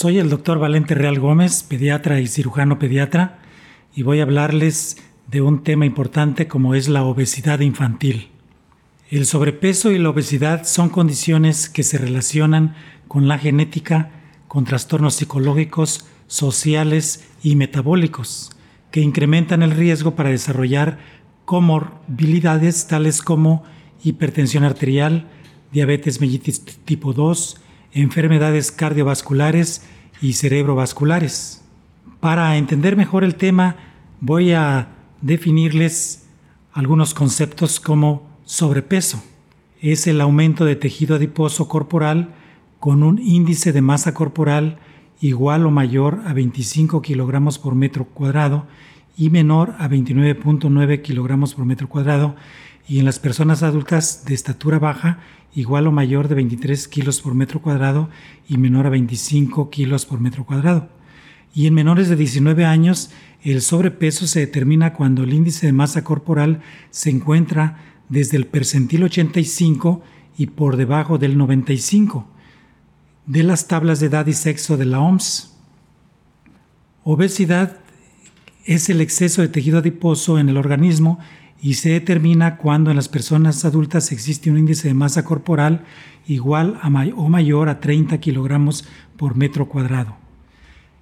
Soy el doctor Valente Real Gómez, pediatra y cirujano pediatra, y voy a hablarles de un tema importante como es la obesidad infantil. El sobrepeso y la obesidad son condiciones que se relacionan con la genética, con trastornos psicológicos, sociales y metabólicos, que incrementan el riesgo para desarrollar comorbilidades tales como hipertensión arterial, diabetes mellitus tipo 2, enfermedades cardiovasculares y cerebrovasculares. Para entender mejor el tema, voy a definirles algunos conceptos como sobrepeso. Es el aumento de tejido adiposo corporal con un índice de masa corporal igual o mayor a 25 kilogramos por metro cuadrado y menor a 29.9 kilogramos por metro cuadrado y en las personas adultas de estatura baja igual o mayor de 23 kilos por metro cuadrado y menor a 25 kilos por metro cuadrado. Y en menores de 19 años, el sobrepeso se determina cuando el índice de masa corporal se encuentra desde el percentil 85 y por debajo del 95 de las tablas de edad y sexo de la OMS. Obesidad es el exceso de tejido adiposo en el organismo y se determina cuando en las personas adultas existe un índice de masa corporal igual a o mayor a 30 kilogramos por metro cuadrado.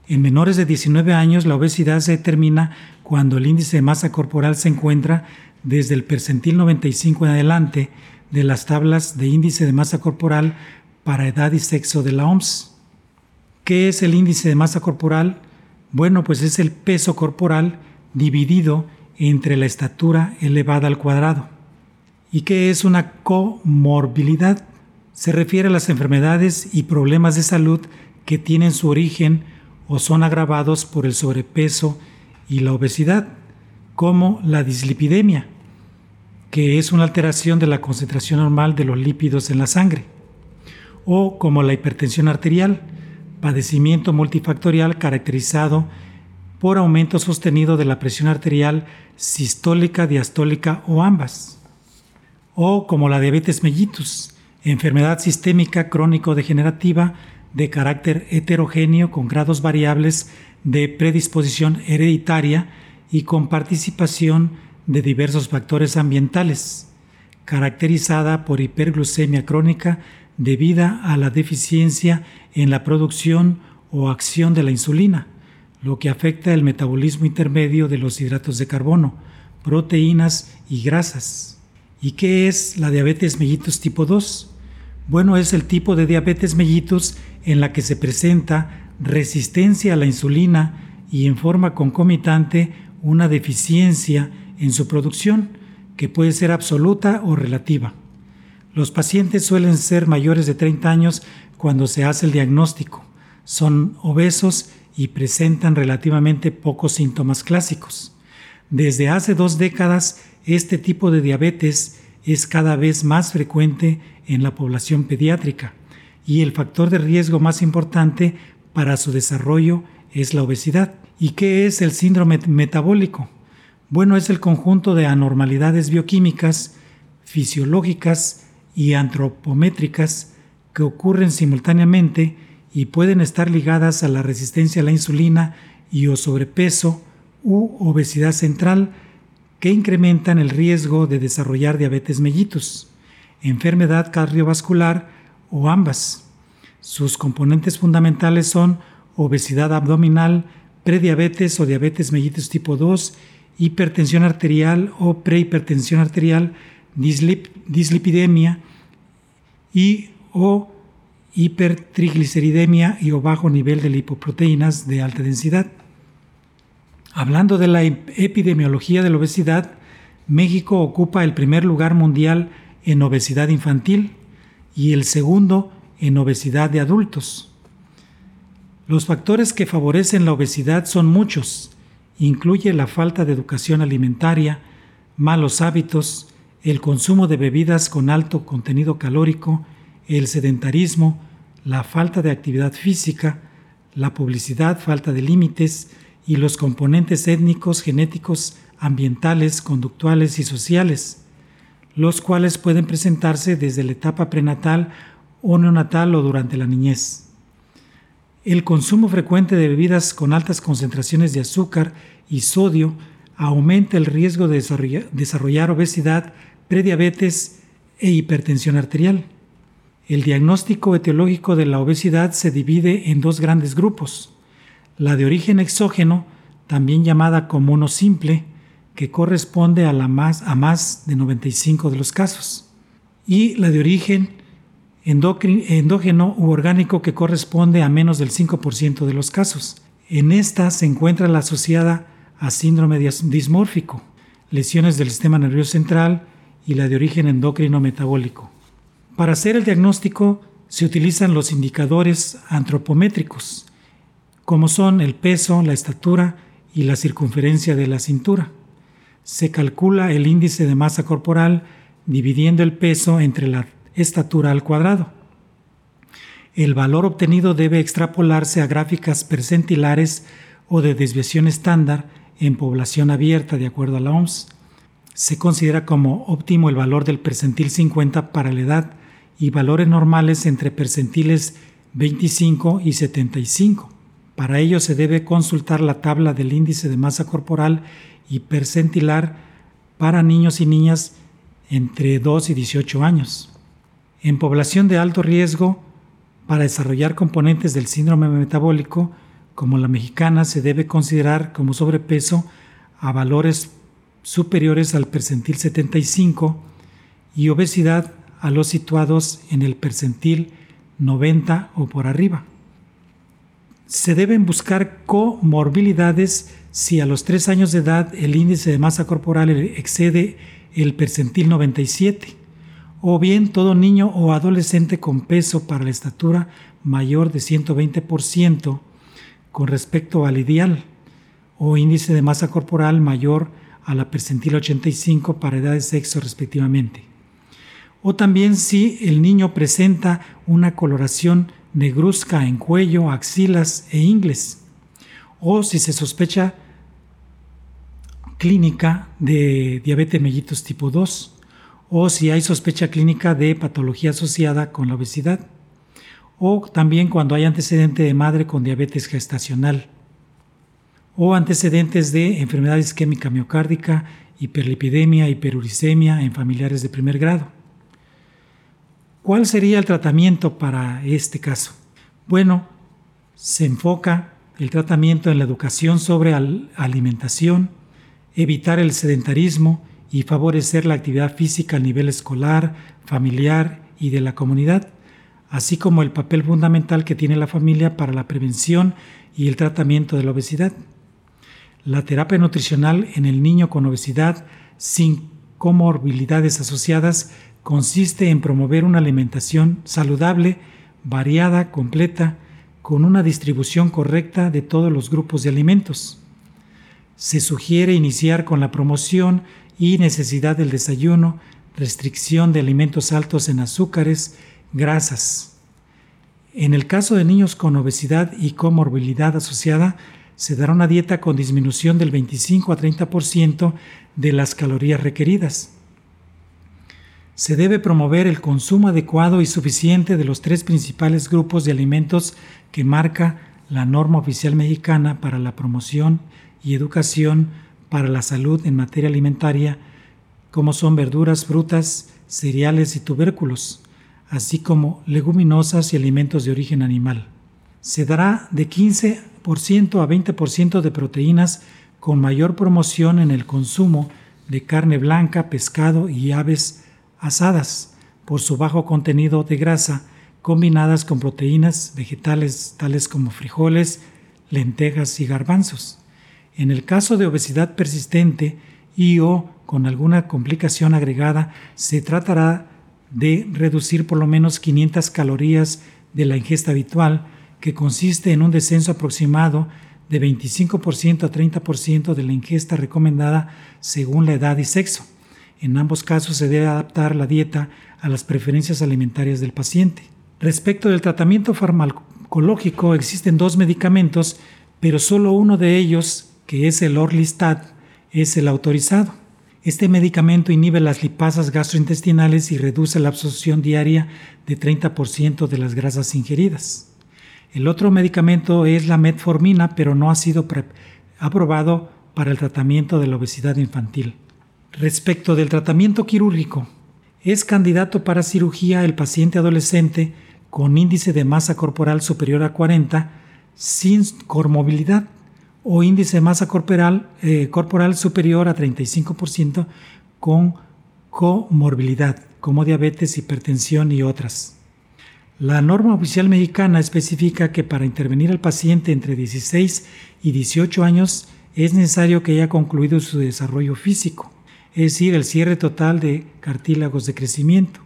En menores de 19 años la obesidad se determina cuando el índice de masa corporal se encuentra desde el percentil 95 en adelante de las tablas de índice de masa corporal para edad y sexo de la OMS. ¿Qué es el índice de masa corporal? Bueno, pues es el peso corporal dividido entre la estatura elevada al cuadrado. ¿Y qué es una comorbilidad? Se refiere a las enfermedades y problemas de salud que tienen su origen o son agravados por el sobrepeso y la obesidad, como la dislipidemia, que es una alteración de la concentración normal de los lípidos en la sangre, o como la hipertensión arterial, padecimiento multifactorial caracterizado por aumento sostenido de la presión arterial sistólica, diastólica o ambas. O como la diabetes mellitus, enfermedad sistémica crónico-degenerativa de carácter heterogéneo con grados variables de predisposición hereditaria y con participación de diversos factores ambientales, caracterizada por hiperglucemia crónica debida a la deficiencia en la producción o acción de la insulina, lo que afecta el metabolismo intermedio de los hidratos de carbono, proteínas y grasas. ¿Y qué es la diabetes mellitus tipo 2? Bueno, es el tipo de diabetes mellitus en la que se presenta resistencia a la insulina y en forma concomitante una deficiencia en su producción, que puede ser absoluta o relativa. Los pacientes suelen ser mayores de 30 años cuando se hace el diagnóstico. Son obesos y presentan relativamente pocos síntomas clásicos. Desde hace dos décadas, este tipo de diabetes es cada vez más frecuente en la población pediátrica y el factor de riesgo más importante para su desarrollo es la obesidad. ¿Y qué es el síndrome metabólico? Bueno, es el conjunto de anormalidades bioquímicas, fisiológicas y antropométricas que ocurren simultáneamente y pueden estar ligadas a la resistencia a la insulina y o sobrepeso u obesidad central que incrementan el riesgo de desarrollar diabetes mellitus, enfermedad cardiovascular o ambas. Sus componentes fundamentales son obesidad abdominal, prediabetes o diabetes mellitus tipo 2, hipertensión arterial o prehipertensión arterial, dislipidemia y o hipertrigliceridemia y o bajo nivel de lipoproteínas de alta densidad. Hablando de la epidemiología de la obesidad, México ocupa el primer lugar mundial en obesidad infantil y el segundo en obesidad de adultos. Los factores que favorecen la obesidad son muchos. Incluye la falta de educación alimentaria, malos hábitos, el consumo de bebidas con alto contenido calórico, el sedentarismo, la falta de actividad física, la publicidad, falta de límites y los componentes étnicos, genéticos, ambientales, conductuales y sociales, los cuales pueden presentarse desde la etapa prenatal o neonatal o durante la niñez. El consumo frecuente de bebidas con altas concentraciones de azúcar y sodio aumenta el riesgo de desarrollar obesidad, prediabetes e hipertensión arterial. El diagnóstico etiológico de la obesidad se divide en dos grandes grupos. La de origen exógeno, también llamada como uno simple, que corresponde a, más, a más de 95 de los casos. Y la de origen endógeno u orgánico, que corresponde a menos del 5% de los casos. En esta se encuentra la asociada a síndrome dismórfico, lesiones del sistema nervioso central y la de origen endocrino metabólico. Para hacer el diagnóstico se utilizan los indicadores antropométricos, como son el peso, la estatura y la circunferencia de la cintura. Se calcula el índice de masa corporal dividiendo el peso entre la estatura al cuadrado. El valor obtenido debe extrapolarse a gráficas percentilares o de desviación estándar en población abierta de acuerdo a la OMS. Se considera como óptimo el valor del percentil 50 para la edad y valores normales entre percentiles 25 y 75. Para ello se debe consultar la tabla del índice de masa corporal y percentilar para niños y niñas entre 2 y 18 años. En población de alto riesgo, para desarrollar componentes del síndrome metabólico, como la mexicana, se debe considerar como sobrepeso a valores superiores al percentil 75 y obesidad a los situados en el percentil 90 o por arriba. Se deben buscar comorbilidades si a los 3 años de edad el índice de masa corporal excede el percentil 97, o bien todo niño o adolescente con peso para la estatura mayor de 120% con respecto al ideal, o índice de masa corporal mayor a la percentil 85 para edad de sexo respectivamente o también si el niño presenta una coloración negruzca en cuello, axilas e ingles, o si se sospecha clínica de diabetes mellitus tipo 2, o si hay sospecha clínica de patología asociada con la obesidad, o también cuando hay antecedente de madre con diabetes gestacional, o antecedentes de enfermedad isquémica miocárdica, hiperlipidemia, hiperuricemia en familiares de primer grado. ¿Cuál sería el tratamiento para este caso? Bueno, se enfoca el tratamiento en la educación sobre alimentación, evitar el sedentarismo y favorecer la actividad física a nivel escolar, familiar y de la comunidad, así como el papel fundamental que tiene la familia para la prevención y el tratamiento de la obesidad. La terapia nutricional en el niño con obesidad sin comorbilidades asociadas consiste en promover una alimentación saludable, variada, completa, con una distribución correcta de todos los grupos de alimentos. Se sugiere iniciar con la promoción y necesidad del desayuno, restricción de alimentos altos en azúcares, grasas. En el caso de niños con obesidad y comorbilidad asociada, se dará una dieta con disminución del 25 a 30% de las calorías requeridas se debe promover el consumo adecuado y suficiente de los tres principales grupos de alimentos que marca la norma oficial mexicana para la promoción y educación para la salud en materia alimentaria, como son verduras, frutas, cereales y tubérculos, así como leguminosas y alimentos de origen animal. Se dará de 15% a 20% de proteínas con mayor promoción en el consumo de carne blanca, pescado y aves asadas por su bajo contenido de grasa, combinadas con proteínas vegetales tales como frijoles, lentejas y garbanzos. En el caso de obesidad persistente y o con alguna complicación agregada, se tratará de reducir por lo menos 500 calorías de la ingesta habitual que consiste en un descenso aproximado de 25% a 30% de la ingesta recomendada según la edad y sexo. En ambos casos se debe adaptar la dieta a las preferencias alimentarias del paciente. Respecto del tratamiento farmacológico, existen dos medicamentos, pero solo uno de ellos, que es el Orlistat, es el autorizado. Este medicamento inhibe las lipasas gastrointestinales y reduce la absorción diaria de 30% de las grasas ingeridas. El otro medicamento es la metformina, pero no ha sido aprobado para el tratamiento de la obesidad infantil. Respecto del tratamiento quirúrgico, es candidato para cirugía el paciente adolescente con índice de masa corporal superior a 40 sin comorbilidad o índice de masa corporal, eh, corporal superior a 35% con comorbilidad, como diabetes, hipertensión y otras. La norma oficial mexicana especifica que para intervenir al paciente entre 16 y 18 años es necesario que haya concluido su desarrollo físico, es decir, el cierre total de cartílagos de crecimiento,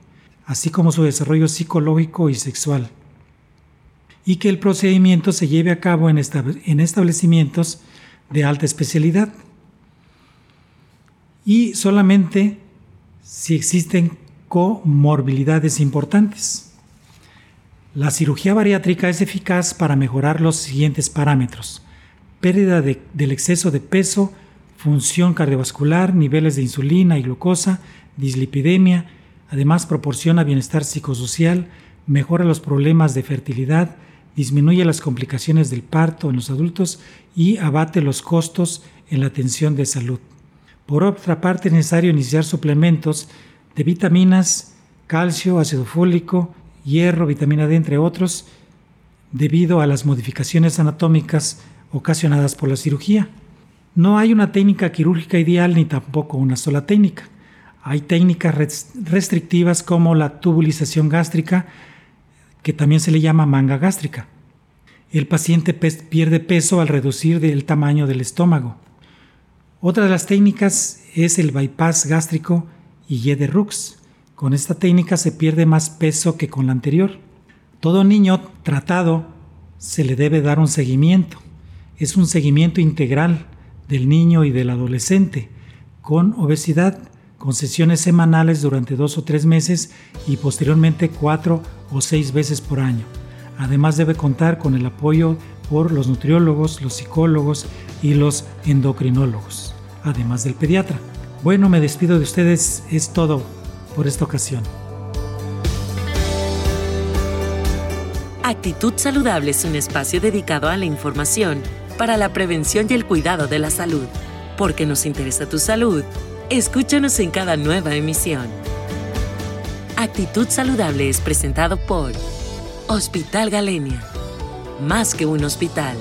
así como su desarrollo psicológico y sexual, y que el procedimiento se lleve a cabo en establecimientos de alta especialidad y solamente si existen comorbilidades importantes. La cirugía bariátrica es eficaz para mejorar los siguientes parámetros. Pérdida del exceso de peso, función cardiovascular, niveles de insulina y glucosa, dislipidemia, además proporciona bienestar psicosocial, mejora los problemas de fertilidad, disminuye las complicaciones del parto en los adultos y abate los costos en la atención de salud. Por otra parte, es necesario iniciar suplementos de vitaminas, calcio, ácido fólico, hierro, vitamina D, entre otros, debido a las modificaciones anatómicas ocasionadas por la cirugía. No hay una técnica quirúrgica ideal ni tampoco una sola técnica. Hay técnicas restrictivas como la tubulización gástrica, que también se le llama manga gástrica. El paciente pierde peso al reducir el tamaño del estómago. Otra de las técnicas es el bypass gástrico y de Rux, con esta técnica se pierde más peso que con la anterior. Todo niño tratado se le debe dar un seguimiento. Es un seguimiento integral del niño y del adolescente con obesidad, con sesiones semanales durante dos o tres meses y posteriormente cuatro o seis veces por año. Además debe contar con el apoyo por los nutriólogos, los psicólogos y los endocrinólogos, además del pediatra. Bueno, me despido de ustedes, es todo por esta ocasión. Actitud Saludable es un espacio dedicado a la información para la prevención y el cuidado de la salud. Porque nos interesa tu salud, escúchanos en cada nueva emisión. Actitud Saludable es presentado por Hospital Galenia. Más que un hospital.